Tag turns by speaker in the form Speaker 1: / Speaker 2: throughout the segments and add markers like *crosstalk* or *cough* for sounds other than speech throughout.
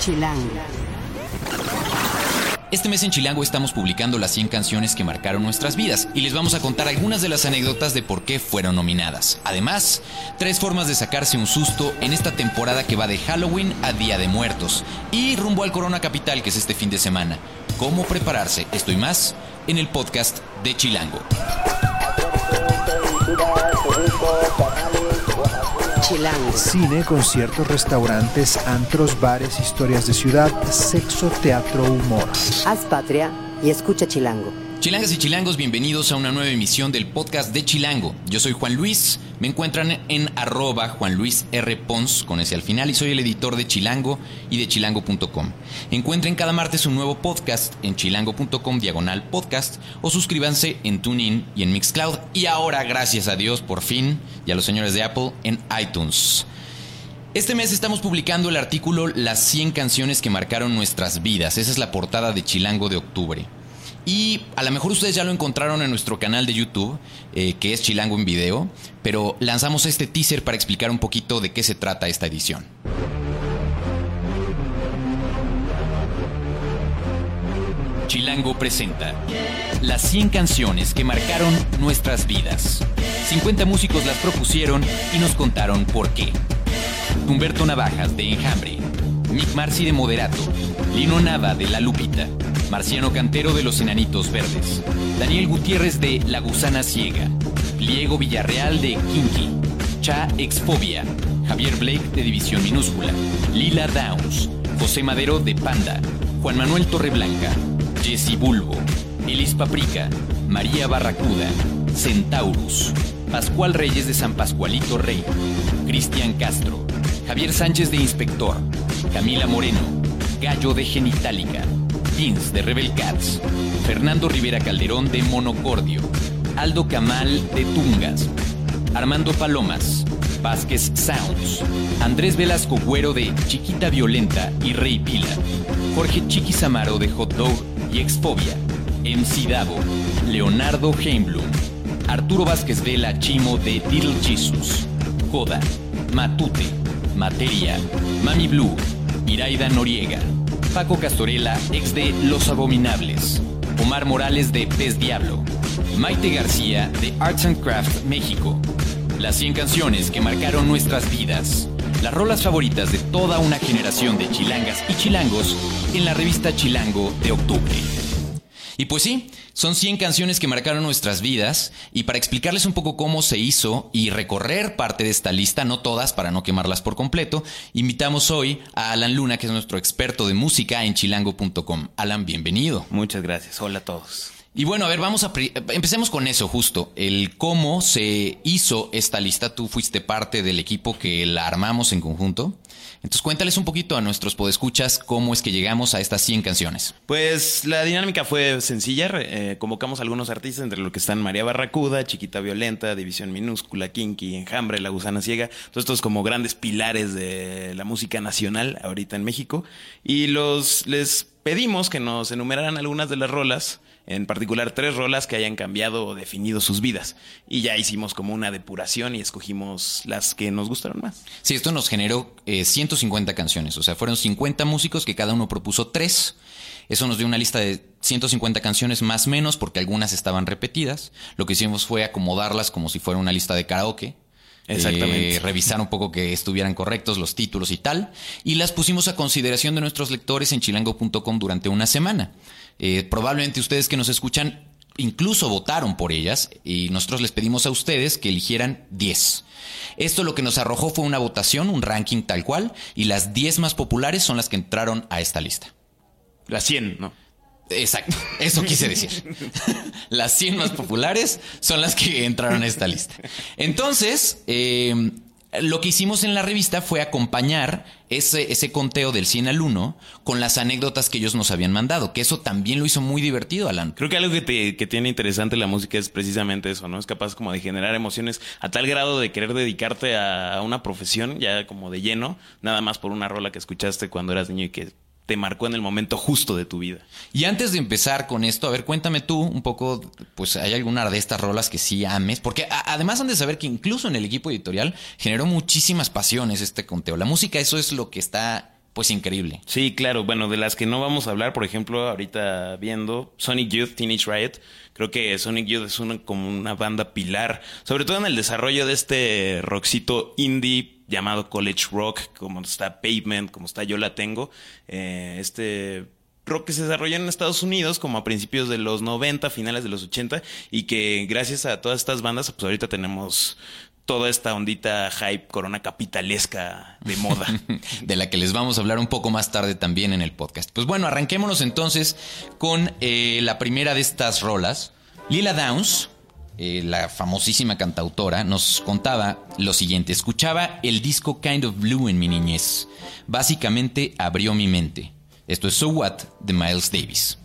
Speaker 1: Chilango.
Speaker 2: Este mes en Chilango estamos publicando las 100 canciones que marcaron nuestras vidas y les vamos a contar algunas de las anécdotas de por qué fueron nominadas. Además, tres formas de sacarse un susto en esta temporada que va de Halloween a Día de Muertos y rumbo al Corona Capital que es este fin de semana. Cómo prepararse, esto y más, en el podcast de Chilango.
Speaker 1: Chilango.
Speaker 3: Cine, conciertos, restaurantes, antros, bares, historias de ciudad, sexo, teatro, humor.
Speaker 1: Haz patria y escucha Chilango.
Speaker 2: Chilangas y chilangos, bienvenidos a una nueva emisión del podcast de Chilango. Yo soy Juan Luis, me encuentran en arroba Juan. Pons con ese al final y soy el editor de Chilango y de chilango.com. Encuentren cada martes un nuevo podcast en chilango.com diagonal podcast o suscríbanse en TuneIn y en Mixcloud y ahora, gracias a Dios, por fin, y a los señores de Apple, en iTunes. Este mes estamos publicando el artículo Las 100 canciones que marcaron nuestras vidas. Esa es la portada de Chilango de octubre. Y a lo mejor ustedes ya lo encontraron en nuestro canal de YouTube, eh, que es Chilango en Video, pero lanzamos este teaser para explicar un poquito de qué se trata esta edición. Chilango presenta las 100 canciones que marcaron nuestras vidas. 50 músicos las propusieron y nos contaron por qué. Humberto Navajas de Enjambre, Mick Marcy de Moderato, Lino Nava de La Lupita, Marciano Cantero de Los Enanitos Verdes, Daniel Gutiérrez de La Gusana Ciega, Pliego Villarreal de Kinky, Cha Exfobia, Javier Blake de División Minúscula, Lila Downs, José Madero de Panda, Juan Manuel Torreblanca, Jesse Bulbo, Elis Paprika, María Barracuda, Centaurus, Pascual Reyes de San Pascualito Rey, Cristian Castro, Javier Sánchez de Inspector, Camila Moreno, Gallo de Genitalica, Vince de Rebel Cats, Fernando Rivera Calderón de Monocordio, Aldo Camal de Tungas, Armando Palomas, Vázquez Sounds, Andrés Velasco Güero de Chiquita Violenta y Rey Pila, Jorge Chiqui Samaro de Hot Dog y Exfobia, MC Davo, Leonardo Heimblum, Arturo Vázquez Vela Chimo de Little Jesus, Joda, Matute, Materia, Mami Blue, Iraida Noriega, Paco Castorela, ex de Los Abominables, Omar Morales de Pez Diablo, Maite García de Arts and Crafts México, las 100 canciones que marcaron nuestras vidas, las rolas favoritas de toda una generación de chilangas y chilangos en la revista Chilango de octubre. Y pues sí, son 100 canciones que marcaron nuestras vidas y para explicarles un poco cómo se hizo y recorrer parte de esta lista, no todas para no quemarlas por completo, invitamos hoy a Alan Luna, que es nuestro experto de música en chilango.com. Alan, bienvenido.
Speaker 4: Muchas gracias. Hola a todos.
Speaker 2: Y bueno, a ver, vamos a empecemos con eso justo, el cómo se hizo esta lista. Tú fuiste parte del equipo que la armamos en conjunto. Entonces cuéntales un poquito a nuestros podescuchas cómo es que llegamos a estas 100 canciones.
Speaker 4: Pues la dinámica fue sencilla. Eh, convocamos a algunos artistas, entre los que están María Barracuda, Chiquita Violenta, División Minúscula, Kinky, Enjambre, La Gusana Ciega. Todos estos como grandes pilares de la música nacional ahorita en México. Y los les pedimos que nos enumeraran algunas de las rolas en particular tres rolas que hayan cambiado o definido sus vidas. Y ya hicimos como una depuración y escogimos las que nos gustaron más.
Speaker 2: Sí, esto nos generó 150 canciones, o sea, fueron 50 músicos que cada uno propuso tres. Eso nos dio una lista de 150 canciones más o menos porque algunas estaban repetidas. Lo que hicimos fue acomodarlas como si fuera una lista de karaoke.
Speaker 4: Exactamente.
Speaker 2: Eh, revisar un poco que estuvieran correctos los títulos y tal. Y las pusimos a consideración de nuestros lectores en chilango.com durante una semana. Eh, probablemente ustedes que nos escuchan incluso votaron por ellas y nosotros les pedimos a ustedes que eligieran 10. Esto lo que nos arrojó fue una votación, un ranking tal cual, y las 10 más populares son las que entraron a esta lista.
Speaker 4: Las 100, ¿no?
Speaker 2: Exacto, eso quise decir. *laughs* las 100 más populares son las que entraron a esta lista. Entonces, eh, lo que hicimos en la revista fue acompañar ese, conteo del 100 al 1 con las anécdotas que ellos nos habían mandado, que eso también lo hizo muy divertido, Alan.
Speaker 4: Creo que algo que, que tiene interesante la música es precisamente eso, ¿no? Es capaz como de generar emociones a tal grado de querer dedicarte a una profesión ya como de lleno, nada más por una rola que escuchaste cuando eras niño y que te marcó en el momento justo de tu vida.
Speaker 2: Y antes de empezar con esto, a ver, cuéntame tú un poco, pues hay alguna de estas rolas que sí ames, porque además han de saber que incluso en el equipo editorial generó muchísimas pasiones este conteo. La música, eso es lo que está pues increíble.
Speaker 4: Sí, claro. Bueno, de las que no vamos a hablar, por ejemplo, ahorita viendo Sonic Youth, Teenage Riot, creo que Sonic Youth es una, como una banda pilar, sobre todo en el desarrollo de este rockcito indie llamado college rock, como está Pavement, como está Yo la tengo, eh, este rock que se desarrolló en Estados Unidos como a principios de los 90, finales de los 80 y que gracias a todas estas bandas pues ahorita tenemos toda esta ondita hype corona capitalesca de moda. *laughs*
Speaker 2: de la que les vamos a hablar un poco más tarde también en el podcast. Pues bueno, arranquémonos entonces con eh, la primera de estas rolas. Lila Downs, eh, la famosísima cantautora, nos contaba lo siguiente. Escuchaba el disco Kind of Blue en mi niñez. Básicamente abrió mi mente. Esto es So What de Miles Davis.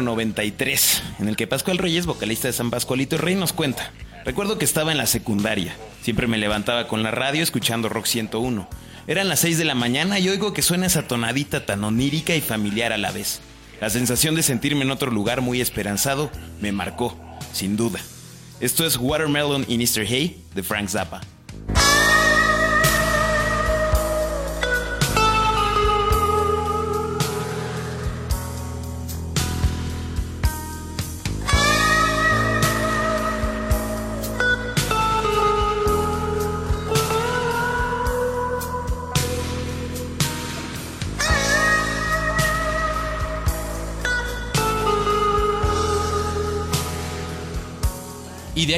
Speaker 4: Número 93, en el que Pascual Reyes, vocalista de San Pascualito Rey, nos cuenta. Recuerdo que estaba en la secundaria. Siempre me levantaba con la radio escuchando Rock 101. Eran las 6 de la mañana y oigo que suena esa tonadita tan onírica y familiar a la vez. La sensación de sentirme en otro lugar muy esperanzado me marcó, sin duda. Esto es Watermelon in Easter Hay de Frank Zappa.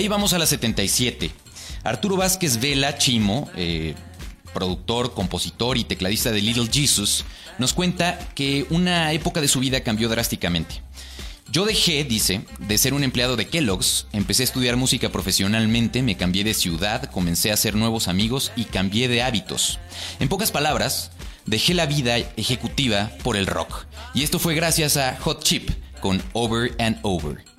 Speaker 2: Ahí vamos a la 77. Arturo Vázquez Vela Chimo, eh, productor, compositor y tecladista de Little Jesus, nos cuenta que una época de su vida cambió drásticamente. Yo dejé, dice, de ser un empleado de Kellogg's, empecé a estudiar música profesionalmente, me cambié de ciudad, comencé a hacer nuevos amigos y cambié de hábitos. En pocas palabras, dejé la vida ejecutiva por el rock. Y esto fue gracias a Hot Chip con Over and Over.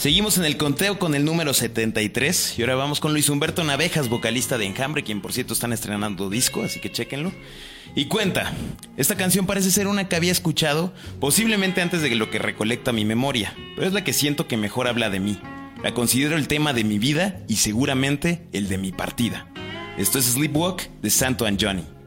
Speaker 4: Seguimos en el conteo con el número 73 y ahora vamos con Luis Humberto Navejas, vocalista de Enjambre, quien por cierto están estrenando disco, así que chéquenlo. Y cuenta, esta canción parece ser una que había escuchado posiblemente antes de lo que recolecta mi memoria, pero es la que siento que mejor habla de mí. La considero el tema de mi vida y seguramente el de mi partida. Esto es Sleepwalk de Santo and Johnny.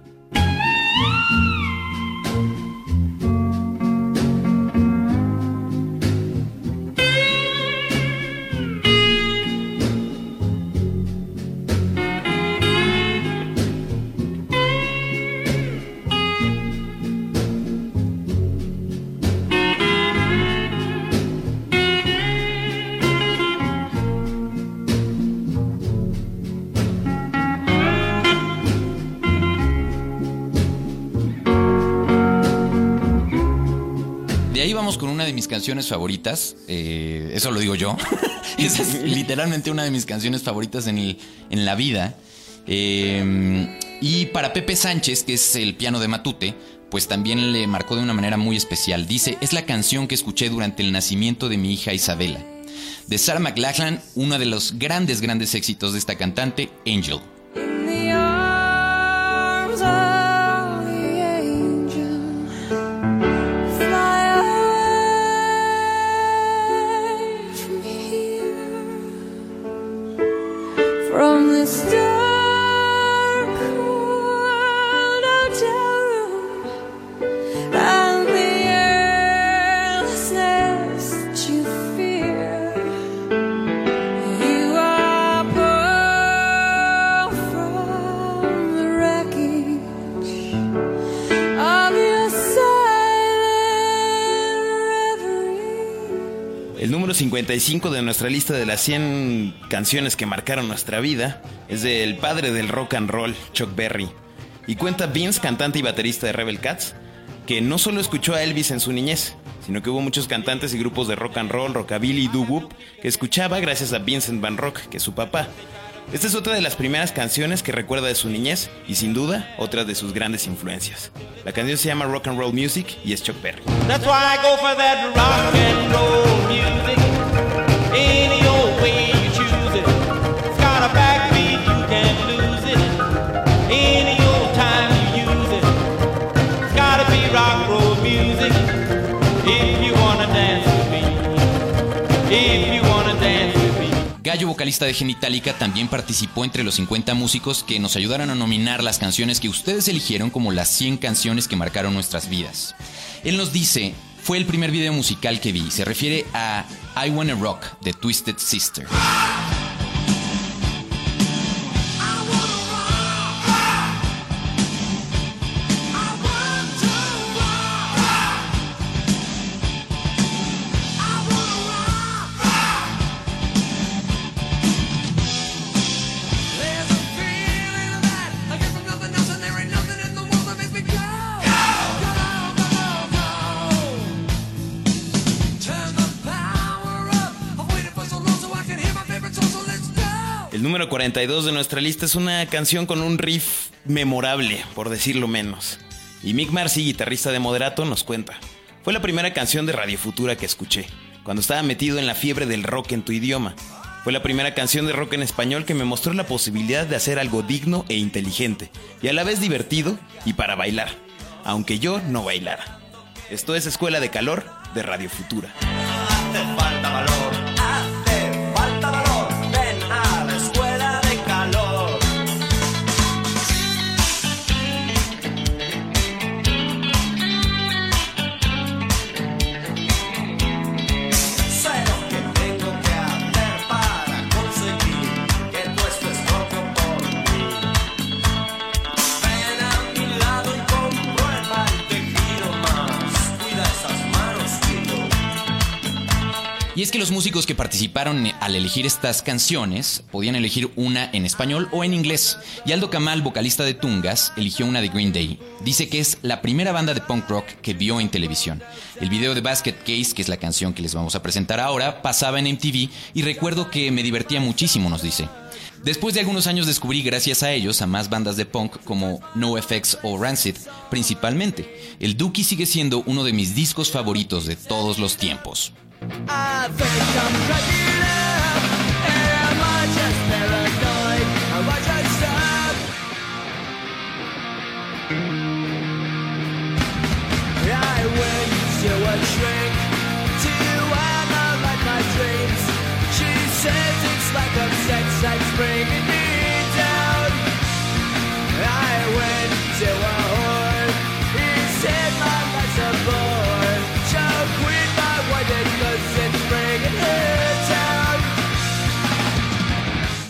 Speaker 2: Canciones favoritas. eh, eso lo digo yo. *laughs* Esa es literalmente una de mis canciones favoritas en, el- en la vida. Eh, y para Pepe Sánchez, que es el piano de Matute, pues también le marcó de una manera muy especial. Dice, es la canción que escuché durante el nacimiento de mi hija Isabela. De Sarah McLachlan, uno de los grandes, grandes éxitos de esta cantante, Angel.
Speaker 4: 95 de nuestra lista de las 100 canciones que marcaron nuestra vida es del padre del rock and roll, Chuck Berry. Y cuenta Vince, cantante y baterista de Rebel Cats, que no solo escuchó a Elvis en su niñez, sino que hubo muchos cantantes y grupos de rock and roll, rockabilly y doo que escuchaba gracias a Vincent Van Rock, que es su papá. Esta es otra de las primeras canciones que recuerda de su niñez y sin duda otra de sus grandes influencias. La canción se llama Rock and Roll Music y es Chuck Berry.
Speaker 5: That's why I go for that rock and roll music.
Speaker 2: Gallo, vocalista de Genitalica, también participó entre los 50 músicos que nos ayudaron a nominar las canciones que ustedes eligieron como las 100 canciones que marcaron nuestras vidas. Él nos dice, fue el primer video musical que vi, se refiere a I Wanna Rock de Twisted Sister.
Speaker 4: 42 de nuestra lista es una canción con un riff memorable, por decirlo menos. Y Mick Marcy, guitarrista de Moderato, nos cuenta. Fue la primera canción de Radio Futura que escuché, cuando estaba metido en la fiebre del rock en tu idioma. Fue la primera canción de rock en español que me mostró la posibilidad de hacer algo digno e inteligente, y a la vez divertido y para bailar, aunque yo no bailara. Esto es Escuela de Calor de Radio Futura.
Speaker 2: Los músicos que participaron al elegir estas canciones podían elegir una en español o en inglés. Y Aldo Kamal, vocalista de Tungas, eligió una de Green Day. Dice que es la primera banda de punk rock que vio en televisión. El video de Basket Case, que es la canción que les vamos a presentar ahora, pasaba en MTV y recuerdo que me divertía muchísimo, nos dice. Después de algunos años descubrí gracias a ellos a más bandas de punk como NoFX o Rancid, principalmente. El Dookie sigue siendo uno de mis discos favoritos de todos los tiempos.
Speaker 5: I think I'm cracking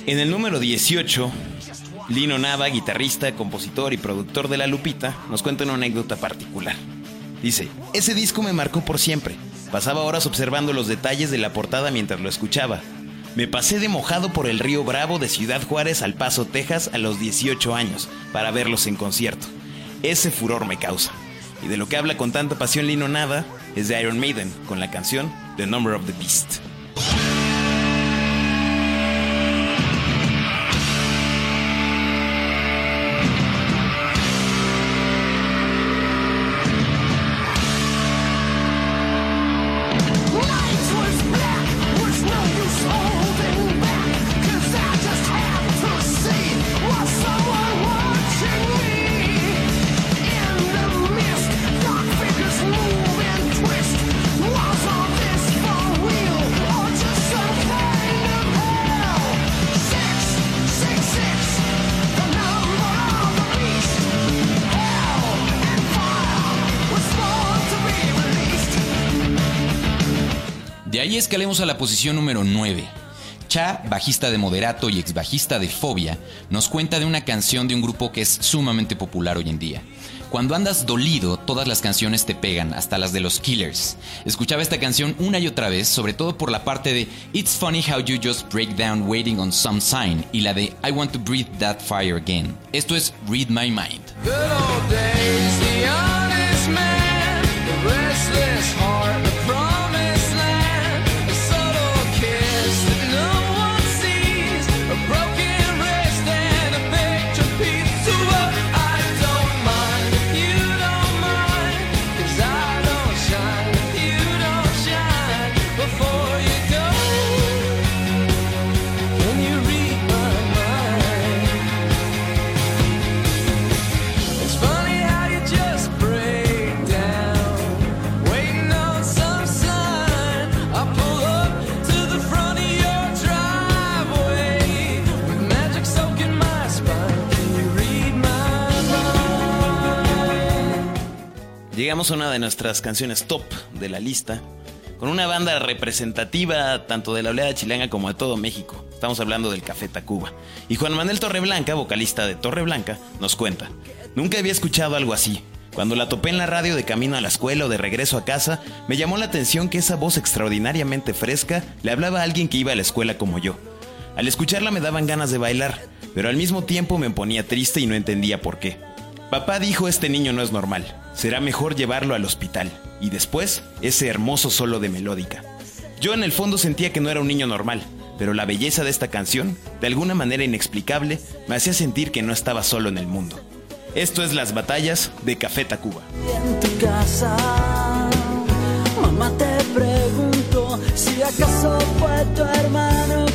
Speaker 4: En el número 18, Lino Nava, guitarrista, compositor y productor de La Lupita, nos cuenta una anécdota particular. Dice, ese disco me marcó por siempre. Pasaba horas observando los detalles de la portada mientras lo escuchaba. Me pasé de mojado por el río Bravo de Ciudad Juárez al Paso, Texas a los 18 años para verlos en concierto. Ese furor me causa. Y de lo que habla con tanta pasión Lino Nava es de Iron Maiden con la canción The Number of the Beast.
Speaker 2: Escalemos a la posición número 9. Cha, bajista de Moderato y ex bajista de Fobia, nos cuenta de una canción de un grupo que es sumamente popular hoy en día. Cuando andas dolido, todas las canciones te pegan, hasta las de los Killers. Escuchaba esta canción una y otra vez, sobre todo por la parte de It's funny how you just break down waiting on some sign y la de I want to breathe that fire again. Esto es Read My Mind.
Speaker 4: Llegamos una de nuestras canciones top de la lista, con una banda representativa tanto de la oleada chilanga como de todo México. Estamos hablando del Café Tacuba. Y Juan Manuel Torreblanca, vocalista de Torreblanca, nos cuenta, nunca había escuchado algo así. Cuando la topé en la radio de camino a la escuela o de regreso a casa, me llamó la atención que esa voz extraordinariamente fresca le hablaba a alguien que iba a la escuela como yo. Al escucharla me daban ganas de bailar, pero al mismo tiempo me ponía triste y no entendía por qué. Papá dijo este niño no es normal, será mejor llevarlo al hospital. Y después, ese hermoso solo de melódica. Yo en el fondo sentía que no era un niño normal, pero la belleza de esta canción, de alguna manera inexplicable, me hacía sentir que no estaba solo en el mundo. Esto es Las Batallas de Café Tacuba.
Speaker 6: en tu casa. Mamá te preguntó si acaso fue tu hermano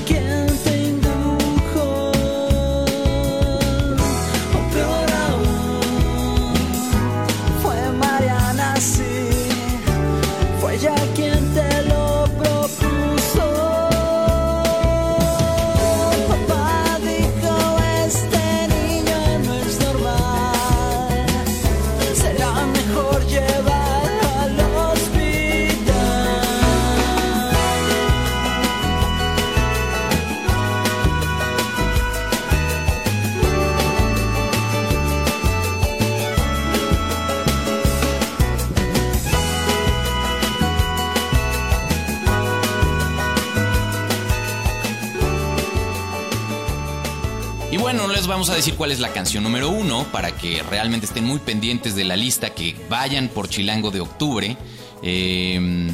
Speaker 2: decir cuál es la canción número uno para que realmente estén muy pendientes de la lista, que vayan por Chilango de octubre. Eh,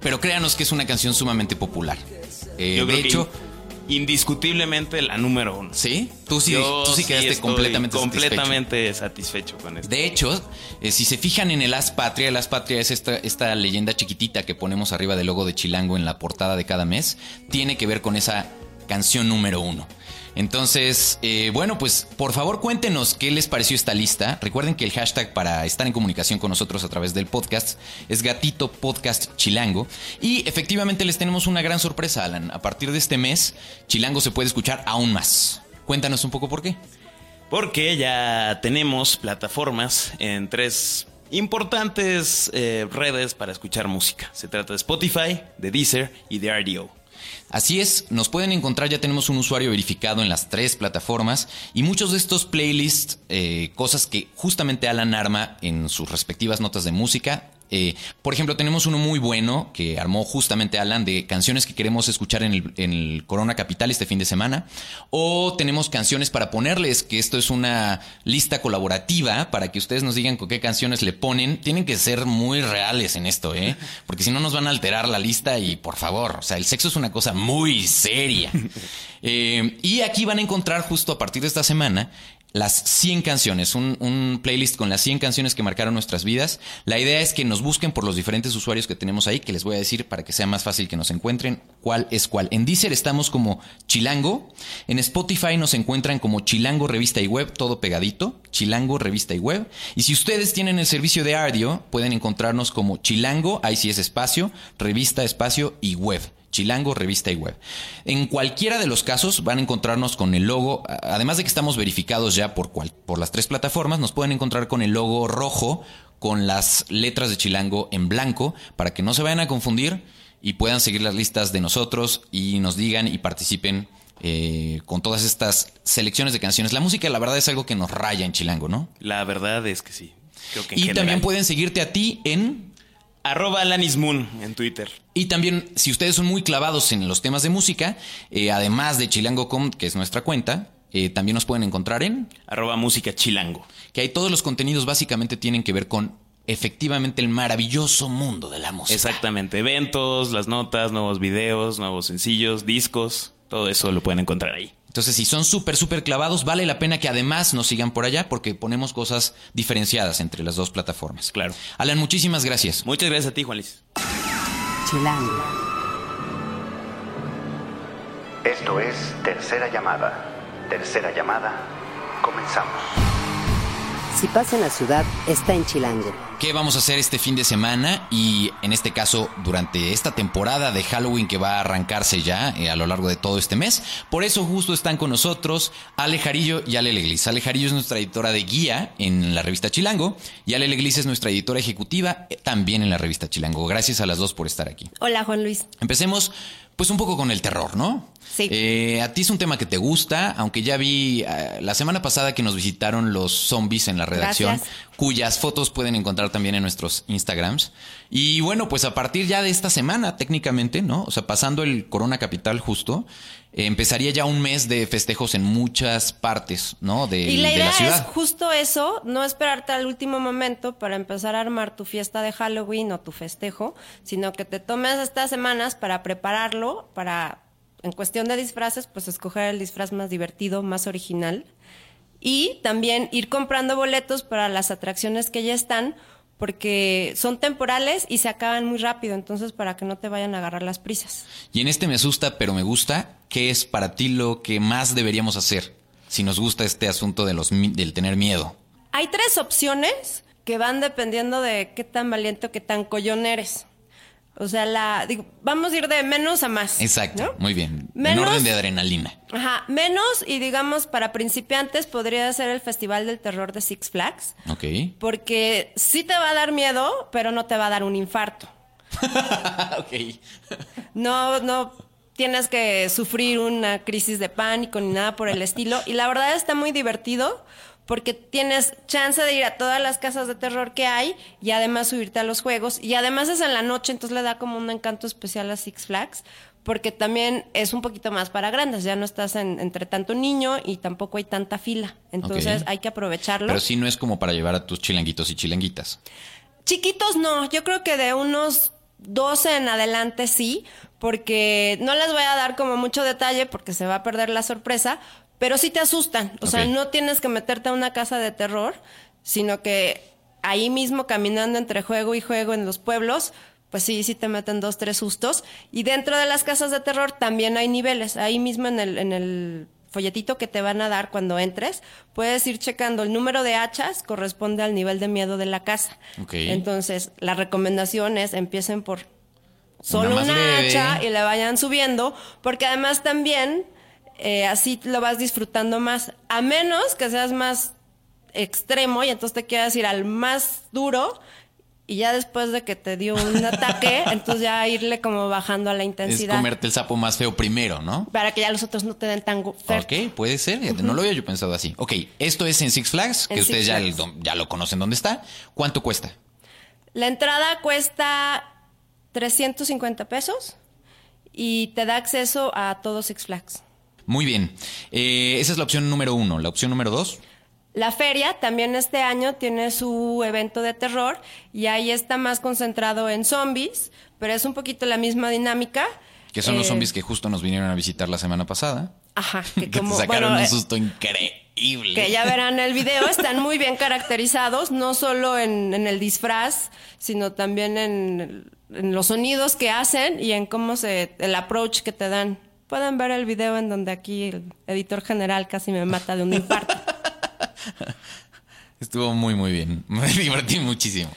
Speaker 2: pero créanos que es una canción sumamente popular. Eh,
Speaker 4: Yo
Speaker 2: de
Speaker 4: que
Speaker 2: hecho,
Speaker 4: indiscutiblemente la número uno.
Speaker 2: ¿sí? Tú sí,
Speaker 4: Yo
Speaker 2: tú sí quedaste
Speaker 4: estoy
Speaker 2: completamente satisfecho.
Speaker 4: completamente satisfecho con esto.
Speaker 2: De hecho, eh, si se fijan en el As Patria, el As Patria es esta, esta leyenda chiquitita que ponemos arriba del logo de Chilango en la portada de cada mes, tiene que ver con esa canción número uno. Entonces, eh, bueno, pues por favor cuéntenos qué les pareció esta lista. Recuerden que el hashtag para estar en comunicación con nosotros a través del podcast es Gatito Podcast Chilango. Y efectivamente les tenemos una gran sorpresa, Alan. A partir de este mes, Chilango se puede escuchar aún más. Cuéntanos un poco por qué.
Speaker 4: Porque ya tenemos plataformas en tres importantes eh, redes para escuchar música. Se trata de Spotify, de Deezer y de RDO.
Speaker 2: Así es, nos pueden encontrar, ya tenemos un usuario verificado en las tres plataformas y muchos de estos playlists, eh, cosas que justamente Alan arma en sus respectivas notas de música. Eh, por ejemplo, tenemos uno muy bueno que armó justamente Alan de canciones que queremos escuchar en el, en el Corona Capital este fin de semana. O tenemos canciones para ponerles, que esto es una lista colaborativa para que ustedes nos digan con qué canciones le ponen. Tienen que ser muy reales en esto, ¿eh? Porque si no nos van a alterar la lista y por favor, o sea, el sexo es una cosa muy seria. *laughs* Eh, y aquí van a encontrar justo a partir de esta semana las 100 canciones, un, un, playlist con las 100 canciones que marcaron nuestras vidas. La idea es que nos busquen por los diferentes usuarios que tenemos ahí, que les voy a decir para que sea más fácil que nos encuentren cuál es cuál. En Deezer estamos como Chilango, en Spotify nos encuentran como Chilango Revista y Web, todo pegadito, Chilango Revista y Web. Y si ustedes tienen el servicio de audio, pueden encontrarnos como Chilango, ahí sí es espacio, Revista, espacio y Web. Chilango, revista y web. En cualquiera de los casos van a encontrarnos con el logo, además de que estamos verificados ya por, cual, por las tres plataformas, nos pueden encontrar con el logo rojo, con las letras de Chilango en blanco, para que no se vayan a confundir y puedan seguir las listas de nosotros y nos digan y participen eh, con todas estas selecciones de canciones. La música, la verdad, es algo que nos raya en Chilango, ¿no?
Speaker 4: La verdad es que sí. Creo que en
Speaker 2: y
Speaker 4: general.
Speaker 2: también pueden seguirte a ti en
Speaker 4: Arroba Alanis Moon en Twitter.
Speaker 2: Y también, si ustedes son muy clavados en los temas de música, eh, además de Chilango.com, que es nuestra cuenta, eh, también nos pueden encontrar en
Speaker 4: Arroba Música Chilango.
Speaker 2: que ahí todos los contenidos básicamente tienen que ver con efectivamente el maravilloso mundo de la música.
Speaker 4: Exactamente. Eventos, las notas, nuevos videos, nuevos sencillos, discos. Todo eso lo pueden encontrar ahí.
Speaker 2: Entonces, si son súper, súper clavados, vale la pena que además nos sigan por allá porque ponemos cosas diferenciadas entre las dos plataformas.
Speaker 4: Claro.
Speaker 2: Alan, muchísimas gracias.
Speaker 4: Muchas gracias a ti, Juan Luis.
Speaker 1: Chilango.
Speaker 7: Esto es Tercera Llamada. Tercera Llamada. Comenzamos.
Speaker 1: Si pasa en la ciudad, está en Chilango.
Speaker 2: ¿Qué vamos a hacer este fin de semana? Y en este caso, durante esta temporada de Halloween que va a arrancarse ya eh, a lo largo de todo este mes. Por eso justo están con nosotros Ale Jarillo y Ale Leglis. Ale Jarillo es nuestra editora de guía en la revista Chilango y Ale Leglis es nuestra editora ejecutiva eh, también en la revista Chilango. Gracias a las dos por estar aquí.
Speaker 8: Hola, Juan Luis.
Speaker 2: Empecemos pues un poco con el terror, ¿no?
Speaker 8: Sí.
Speaker 2: Eh, a ti es un tema que te gusta, aunque ya vi eh, la semana pasada que nos visitaron los zombies en la redacción,
Speaker 8: Gracias.
Speaker 2: cuyas fotos pueden encontrar también en nuestros Instagrams. Y bueno, pues a partir ya de esta semana, técnicamente, ¿no? O sea, pasando el Corona Capital justo, empezaría ya un mes de festejos en muchas partes, ¿no? De,
Speaker 8: Y la
Speaker 2: de
Speaker 8: idea
Speaker 2: la
Speaker 8: es
Speaker 2: ciudad.
Speaker 8: justo eso, no esperarte al último momento para empezar a armar tu fiesta de Halloween o tu festejo, sino que te tomes estas semanas para prepararlo, para, en cuestión de disfraces, pues escoger el disfraz más divertido, más original. Y también ir comprando boletos para las atracciones que ya están, porque son temporales y se acaban muy rápido, entonces para que no te vayan a agarrar las prisas.
Speaker 2: Y en este me asusta, pero me gusta. ¿Qué es para ti lo que más deberíamos hacer si nos gusta este asunto de los, del tener miedo?
Speaker 8: Hay tres opciones que van dependiendo de qué tan valiente o qué tan collón eres. O sea, la, digo, vamos a ir de menos a más.
Speaker 2: Exacto,
Speaker 8: ¿no?
Speaker 2: muy bien.
Speaker 8: Menos-
Speaker 2: En orden de adrenalina.
Speaker 8: Ajá, menos y digamos para principiantes podría ser el Festival del Terror de Six Flags,
Speaker 2: Ok.
Speaker 8: porque sí te va a dar miedo, pero no te va a dar un infarto. *laughs*
Speaker 2: ok.
Speaker 8: No, no tienes que sufrir una crisis de pánico ni nada por el estilo. Y la verdad está muy divertido porque tienes chance de ir a todas las casas de terror que hay y además subirte a los juegos. Y además es en la noche, entonces le da como un encanto especial a Six Flags. Porque también es un poquito más para grandes, ya no estás en- entre tanto niño y tampoco hay tanta fila. Entonces hay que aprovecharlo.
Speaker 2: Pero sí no es como para llevar a tus chilanguitos y chilanguitas.
Speaker 8: Chiquitos no, yo creo que de unos 12 en adelante sí, porque no les voy a dar como mucho detalle porque se va a perder la sorpresa, pero sí te asustan. O sea, no tienes que meterte a una casa de terror, sino que ahí mismo caminando entre juego y juego en los pueblos, pues sí, sí te meten dos, tres sustos. Y dentro de las casas de terror también hay niveles. Ahí mismo en el, en el folletito que te van a dar cuando entres, puedes ir checando el número de hachas corresponde al nivel de miedo de la casa. Entonces, la recomendación es empiecen por solo una,
Speaker 2: leve.
Speaker 8: hacha y le vayan subiendo, porque además también eh, así lo vas disfrutando más, a menos que seas más extremo y entonces te quieras ir al más duro y ya después de que te dio un *laughs* ataque, entonces ya irle como bajando a la
Speaker 2: Es
Speaker 8: intensidad
Speaker 2: comerte el sapo más feo primero, ¿no?
Speaker 8: para que ya los otros no te den tan fuerte.
Speaker 2: Ok, puede ser. fíjate, No lo había yo pensado así. Ok, esto es en Six Flags, que
Speaker 8: En
Speaker 2: ustedes ya,
Speaker 8: Flags.
Speaker 2: el- ya lo conocen dónde está. ¿Cuánto cuesta?
Speaker 8: La entrada cuesta 350 pesos y te da acceso a todo Six Flags.
Speaker 2: Muy bien. Eh, esa es la opción número uno. La opción número dos.
Speaker 8: La feria también este año tiene su evento de terror y ahí está más concentrado en zombies, pero es un poquito la misma dinámica.
Speaker 2: Que son los
Speaker 8: Eh,
Speaker 2: zombies que justo nos vinieron a visitar la semana pasada.
Speaker 8: Ajá, *laughs*
Speaker 2: Que,
Speaker 8: que como
Speaker 2: te sacaron
Speaker 8: bueno,
Speaker 2: un
Speaker 8: eh,
Speaker 2: susto increíble.
Speaker 8: que ya verán el video, están muy bien caracterizados, no solo en, en el disfraz, sino también en, en los sonidos que hacen y en cómo se, el approach que te dan. Pueden ver el video en donde aquí el editor general casi me mata de un infarto. *laughs*
Speaker 2: Estuvo muy, muy bien. *laughs* Me divertí muchísimo.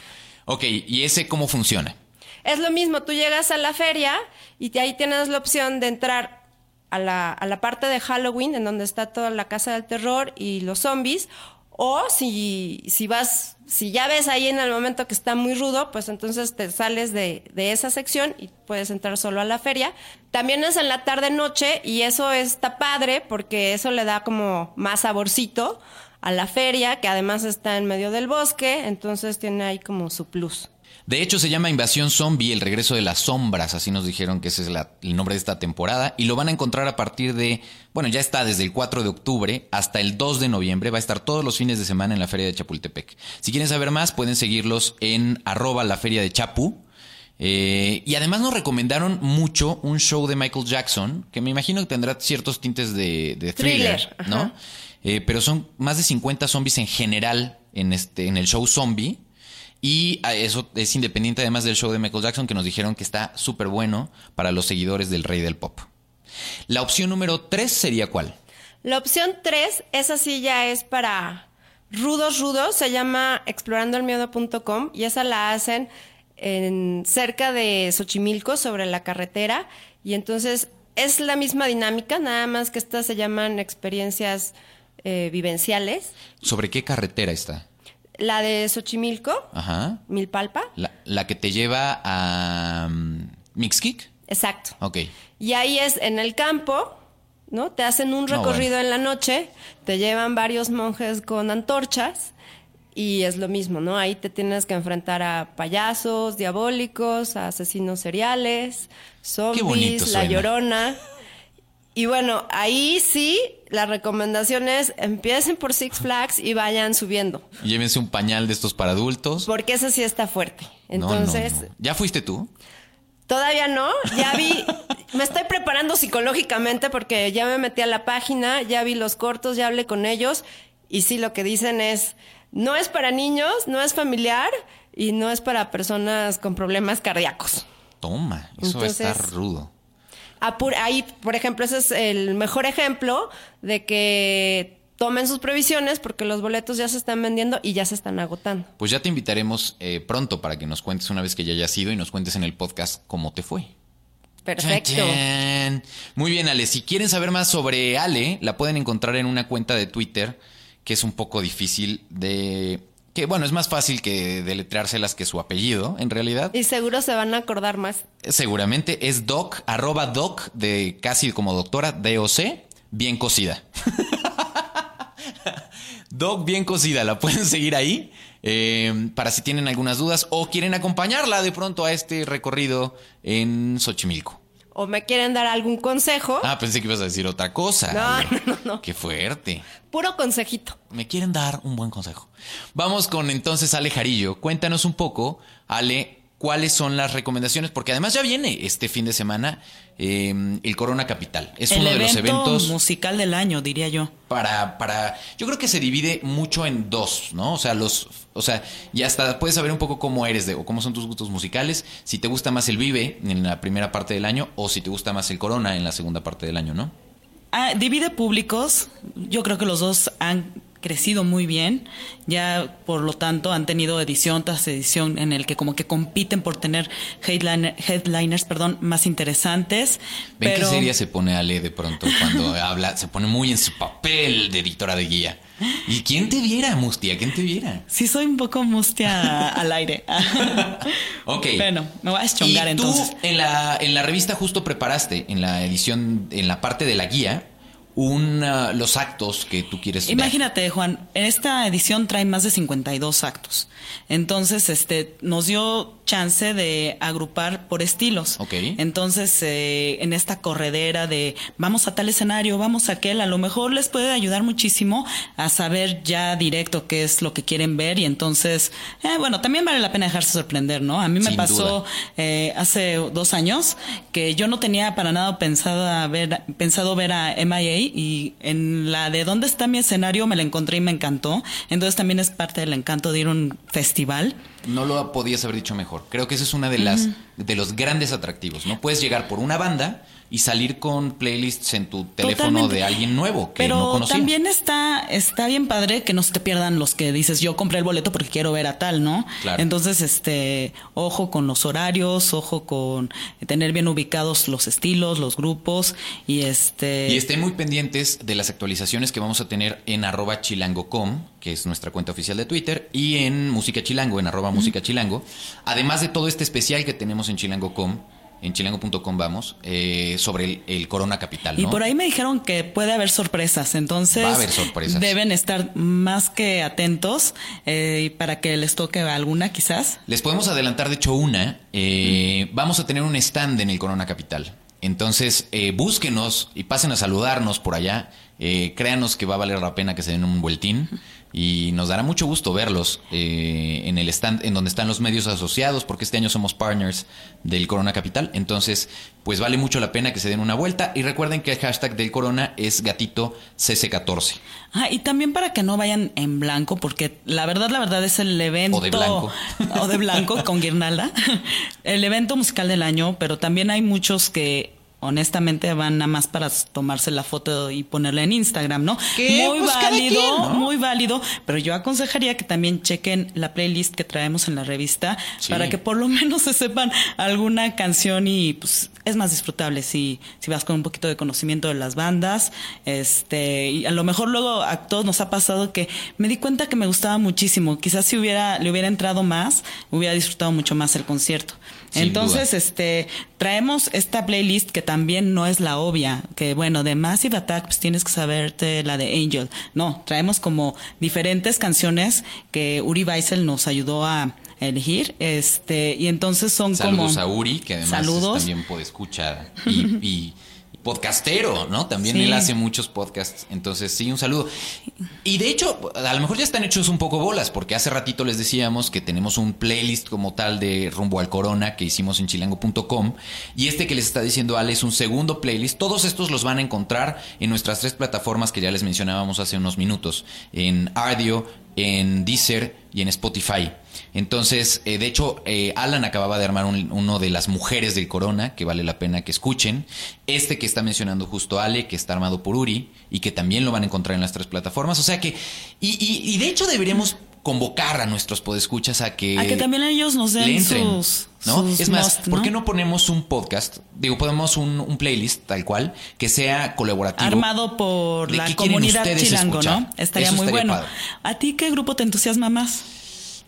Speaker 2: Ok, ¿y ese cómo funciona?
Speaker 8: Es lo mismo, tú llegas a la feria y ahí tienes la opción de entrar a la, a la parte de Halloween, en donde está toda la casa del terror y los zombies, o si, si vas, si ya ves ahí en el momento que está muy rudo, pues entonces te sales de, de esa sección y puedes entrar solo a la feria. También es en la tarde-noche y eso está padre porque eso le da como más saborcito a la feria, que además está en medio del bosque, entonces tiene ahí como su plus.
Speaker 2: De hecho, se llama Invasión Zombie, el regreso de las sombras, así nos dijeron que ese es la- el nombre de esta temporada, y lo van a encontrar a partir de, bueno, ya está desde el 4 de octubre hasta el 2 de noviembre, va a estar todos los fines de semana en la Feria de Chapultepec. Si quieren saber más, pueden seguirlos en arroba la Feria de Chapu. Eh, y además nos recomendaron mucho un show de Michael Jackson, que me imagino que tendrá ciertos tintes de, de thriller,
Speaker 8: Thriller,
Speaker 2: ¿no? Eh, pero son más de 50 zombies en general en, este, en el show zombie. Y a eso es independiente además del show de Michael Jackson que nos dijeron que está súper bueno para los seguidores del rey del pop. La opción número 3 sería cuál?
Speaker 8: La opción 3, esa sí ya es para rudos, rudos, se llama explorandoelmiedo.com y esa la hacen en, cerca de Xochimilco, sobre la carretera, y entonces es la misma dinámica, nada más que estas se llaman experiencias eh, vivenciales.
Speaker 2: ¿Sobre qué carretera está?
Speaker 8: La de Xochimilco,
Speaker 2: Ajá.
Speaker 8: Milpalpa,
Speaker 2: La, la que te lleva a um, Mixkick.
Speaker 8: exacto.
Speaker 2: Ok.
Speaker 8: Y ahí es en el campo, ¿no? Te hacen un
Speaker 2: No,
Speaker 8: recorrido en la noche, te llevan varios monjes con antorchas y es lo mismo, ¿no? Ahí te tienes que enfrentar a payasos, diabólicos, a asesinos seriales, zombies, la llorona. *laughs* Y bueno, ahí sí, la recomendación es empiecen por Six Flags y vayan subiendo,
Speaker 2: Llévense un pañal de estos para adultos.
Speaker 8: porque ese sí está fuerte.
Speaker 2: No, no,
Speaker 8: Entonces,
Speaker 2: no. ¿Ya fuiste tú?
Speaker 8: Todavía no, ya vi, *laughs* me estoy preparando psicológicamente porque ya me metí a la página, ya vi los cortos, ya hablé con ellos y sí lo que dicen es, no es para niños, no es familiar y no es para personas con problemas cardíacos.
Speaker 2: Toma, eso está
Speaker 8: Entonces-
Speaker 2: rudo.
Speaker 8: Ahí, por ejemplo, ese es el mejor ejemplo de que tomen sus previsiones porque los boletos ya se están vendiendo y ya se están agotando.
Speaker 2: Pues ya te invitaremos eh, pronto para que nos cuentes una vez que ya hayas ido y nos cuentes en el podcast cómo te fue.
Speaker 8: Perfecto.
Speaker 2: Chan, chan. Muy bien, Ale. Si quieren saber más sobre Ale, la pueden encontrar en una cuenta de Twitter que es un poco difícil de... Que bueno, es más fácil que deletreárselas que su apellido, en realidad.
Speaker 8: Y seguro se van a acordar más.
Speaker 2: Seguramente es doc, arroba doc, de casi como doctora, D-O-C, bien cocida. *laughs* doc bien cocida, la pueden seguir ahí eh, para si tienen algunas dudas o quieren acompañarla de pronto a este recorrido en Xochimilco.
Speaker 8: O me quieren dar algún consejo.
Speaker 2: Ah, pensé que ibas a decir otra cosa.
Speaker 8: No, no, no, no.
Speaker 2: Qué fuerte.
Speaker 8: Puro consejito.
Speaker 2: Me quieren dar un buen consejo. Vamos con entonces Ale Jarillo. Cuéntanos un poco, Ale, cuáles son las recomendaciones, porque además ya viene este fin de semana eh, el Corona Capital. Es
Speaker 9: el
Speaker 2: uno de los eventos
Speaker 9: musical del año, diría yo.
Speaker 2: para, para. Yo creo que se divide mucho en dos, ¿no? O sea, los. O sea, ya hasta puedes saber un poco cómo eres de, o cómo son tus gustos musicales. Si te gusta más el Vive en la primera parte del año, o si te gusta más el Corona en la segunda parte del año, ¿no?
Speaker 9: Ah, divide públicos. Yo creo que los dos han crecido muy bien. Ya, por lo tanto, han tenido edición tras edición en el que como que compiten por tener headliner- headliners, perdón, más interesantes.
Speaker 2: Ven
Speaker 9: pero
Speaker 2: qué seria se pone Ale de pronto cuando *laughs* habla, se pone muy en su papel de editora de guía. ¿Y quién te viera, Mustia? ¿Quién te viera?
Speaker 9: sí soy un poco mustia *laughs* al aire. *laughs*
Speaker 2: Ok.
Speaker 9: Bueno, me voy a
Speaker 2: tú
Speaker 9: entonces.
Speaker 2: en la, en la revista justo preparaste, en la edición, en la parte de la guía, un, ah, los actos que tú quieres.
Speaker 9: Imagínate, Juan, esta edición trae más de 52 actos. Entonces, este, nos dio chance de agrupar por estilos.
Speaker 2: Ok.
Speaker 9: Entonces, eh, en esta corredera de vamos a tal escenario, vamos a aquel, a lo mejor les puede ayudar muchísimo a saber ya directo qué es lo que quieren ver y entonces, eh, bueno, también vale la pena dejarse sorprender, ¿no? A mí me
Speaker 2: Sin
Speaker 9: pasó eh, hace dos años que yo no tenía para nada pensada ver, pensado ver a MIA y en la de dónde está mi escenario me la encontré y me encantó. Entonces también es parte del encanto de ir a un festival.
Speaker 2: No lo podías haber dicho mejor. Creo que esa es una de las de los grandes atractivos. No puedes llegar por una banda y salir con playlists en tu teléfono
Speaker 9: Totalmente.
Speaker 2: de alguien nuevo que
Speaker 9: Pero
Speaker 2: no conocías.
Speaker 9: también está, está bien padre que no se te pierdan los que dices, yo compré el boleto porque quiero ver a tal, ¿no?
Speaker 2: Claro.
Speaker 9: Entonces, este, ojo con los horarios, ojo con tener bien ubicados los estilos, los grupos y este...
Speaker 2: Y estén muy pendientes de las actualizaciones que vamos a tener en arroba chilango.com, que es nuestra cuenta oficial de Twitter, y en Música Chilango, en arroba Música Chilango. Además de todo este especial que tenemos en chilango.com, en chilango.com vamos, eh, sobre el, el Corona Capital.
Speaker 9: Y
Speaker 2: ¿no?
Speaker 9: por ahí me dijeron que puede haber sorpresas, entonces
Speaker 2: Va a haber sorpresas.
Speaker 9: deben estar más que atentos eh, para que les toque alguna quizás.
Speaker 2: Les podemos adelantar, de hecho, una. Eh, Vamos a tener un stand en el Corona Capital. Entonces, eh, búsquenos y pasen a saludarnos por allá. Eh, créanos que va a valer la pena que se den un vueltín. Y nos dará mucho gusto verlos eh, en el stand en donde están los medios asociados, porque este año somos partners del Corona Capital. Entonces, pues vale mucho la pena que se den una vuelta. Y recuerden que el hashtag del Corona es gatito CC14.
Speaker 9: Ah, y también para que no vayan en blanco, porque la verdad, la verdad es el evento.
Speaker 2: O de blanco.
Speaker 9: o de blanco con guirnalda. *laughs* El evento musical del año, pero también hay muchos que honestamente van nada más para tomarse la foto y ponerla en Instagram, ¿no?
Speaker 2: ¿Qué?
Speaker 9: Muy
Speaker 2: Pues
Speaker 9: válido,
Speaker 2: quien, ¿no?
Speaker 9: muy válido, pero yo aconsejaría que también chequen la playlist que traemos en la revista
Speaker 2: Sí.
Speaker 9: para que por lo menos *laughs* se sepan alguna canción y pues es más disfrutable si, si vas con un poquito de conocimiento de las bandas. Este, y a lo mejor luego a todos nos ha pasado que me di cuenta que me gustaba muchísimo. Quizás si hubiera, le hubiera entrado más, hubiera disfrutado mucho más el concierto.
Speaker 2: Sin
Speaker 9: Entonces,
Speaker 2: duda.
Speaker 9: este, traemos esta playlist que también no es la obvia, que bueno, de Massive Attack pues tienes que saberte la de Angel. No, traemos como diferentes canciones que Uri Weissel nos ayudó a elegir, este, y entonces son
Speaker 2: Saludos
Speaker 9: como
Speaker 2: a Uri, que además
Speaker 9: Saludos.
Speaker 2: es también puede escuchar y, y podcastero, ¿no? También
Speaker 9: Sí.
Speaker 2: él hace muchos podcasts. Entonces, sí, un saludo. Y de hecho, a lo mejor ya están hechos un poco bolas, porque hace ratito les decíamos que tenemos un playlist como tal de Rumbo al Corona que hicimos en chilango.com. Y este que les está diciendo Ale es un segundo playlist. Todos estos los van a encontrar en nuestras tres plataformas que ya les mencionábamos hace unos minutos: en Ardio, en Deezer y en Spotify. Entonces, eh, de hecho, eh, Alan acababa de armar un- uno de las mujeres del Corona, que vale la pena que escuchen. Este que está mencionando justo Ale, que está armado por Uri, y que también lo van a encontrar en las tres plataformas. O sea que, y, y- y de hecho deberíamos convocar a nuestros podescuchas a que...
Speaker 9: a que también ellos nos den
Speaker 2: le entren,
Speaker 9: sus,
Speaker 2: ¿no?
Speaker 9: sus
Speaker 2: es más,
Speaker 9: must,
Speaker 2: ¿por qué
Speaker 9: ¿no?
Speaker 2: no ponemos un podcast? Digo, ponemos un, un playlist tal cual, que sea colaborativo.
Speaker 9: armado por
Speaker 2: ¿De
Speaker 9: la comunidad chilango,
Speaker 2: escuchar?
Speaker 9: ¿no? Estaría
Speaker 2: Eso
Speaker 9: muy
Speaker 2: estaría
Speaker 9: bueno.
Speaker 2: padre.
Speaker 9: ¿A ti qué grupo te entusiasma más?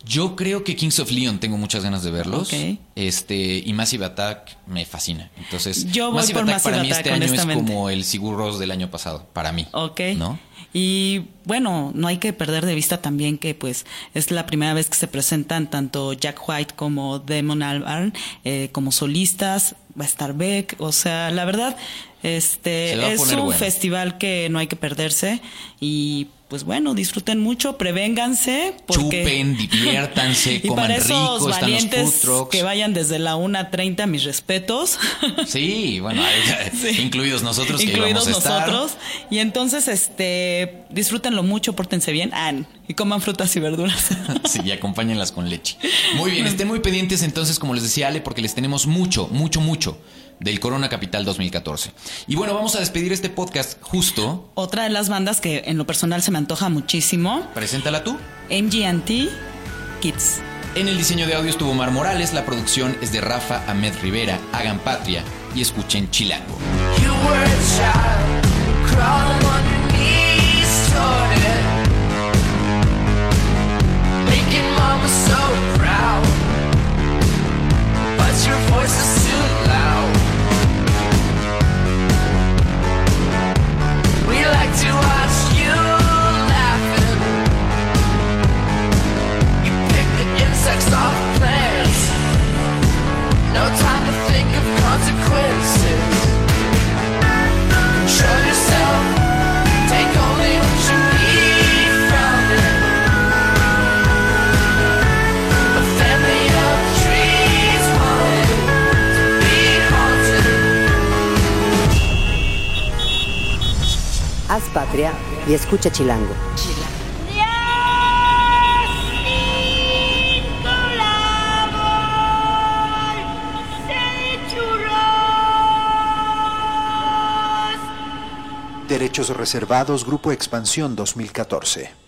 Speaker 2: Yo creo que Kings of Leon tengo muchas ganas de verlos. Este, y Massive Attack me fascina. Entonces,
Speaker 9: Yo voy
Speaker 2: Massive
Speaker 9: por
Speaker 2: Attack para
Speaker 9: Massive
Speaker 2: mí
Speaker 9: Attack,
Speaker 2: este año es como el Sigur Rós del año pasado, para mí.
Speaker 9: Ok.
Speaker 2: ¿No?
Speaker 9: Y bueno, no hay que perder de vista también que pues es la primera vez que se presentan tanto Jack White como Damon Albarn eh, como solistas, va a estar Beck, o sea, la verdad, este es un
Speaker 2: bueno.
Speaker 9: festival que no hay que perderse y pues bueno, disfruten mucho, prevénganse porque
Speaker 2: Chupen, *laughs* diviértanse,
Speaker 9: y
Speaker 2: coman
Speaker 9: para esos
Speaker 2: rico, están los
Speaker 9: que vayan desde la 1.30, mis respetos. *laughs*
Speaker 2: Sí, bueno,
Speaker 9: Sí.
Speaker 2: incluidos nosotros que
Speaker 9: incluidos
Speaker 2: íbamos a estar.
Speaker 9: nosotros. Y entonces, este, disfrútenlo mucho, pórtense bien, ah, y coman frutas y verduras. *laughs*
Speaker 2: Sí, y acompáñenlas con leche. Muy bien, estén muy pendientes entonces, como les decía Ale, porque les tenemos mucho, mucho, mucho del Corona Capital 2014. Y bueno, vamos a despedir este podcast justo.
Speaker 9: Otra de las bandas que en lo personal se me antoja muchísimo,
Speaker 2: Preséntala tú.
Speaker 9: MGT Kids.
Speaker 2: En el diseño de audio estuvo Mar Morales, la producción es de Rafa Ahmed Rivera. Hagan patria y escuchen Chilango.
Speaker 5: You were a child,
Speaker 1: escucha Chilango.
Speaker 3: Derechos reservados, Grupo Expansión 2014.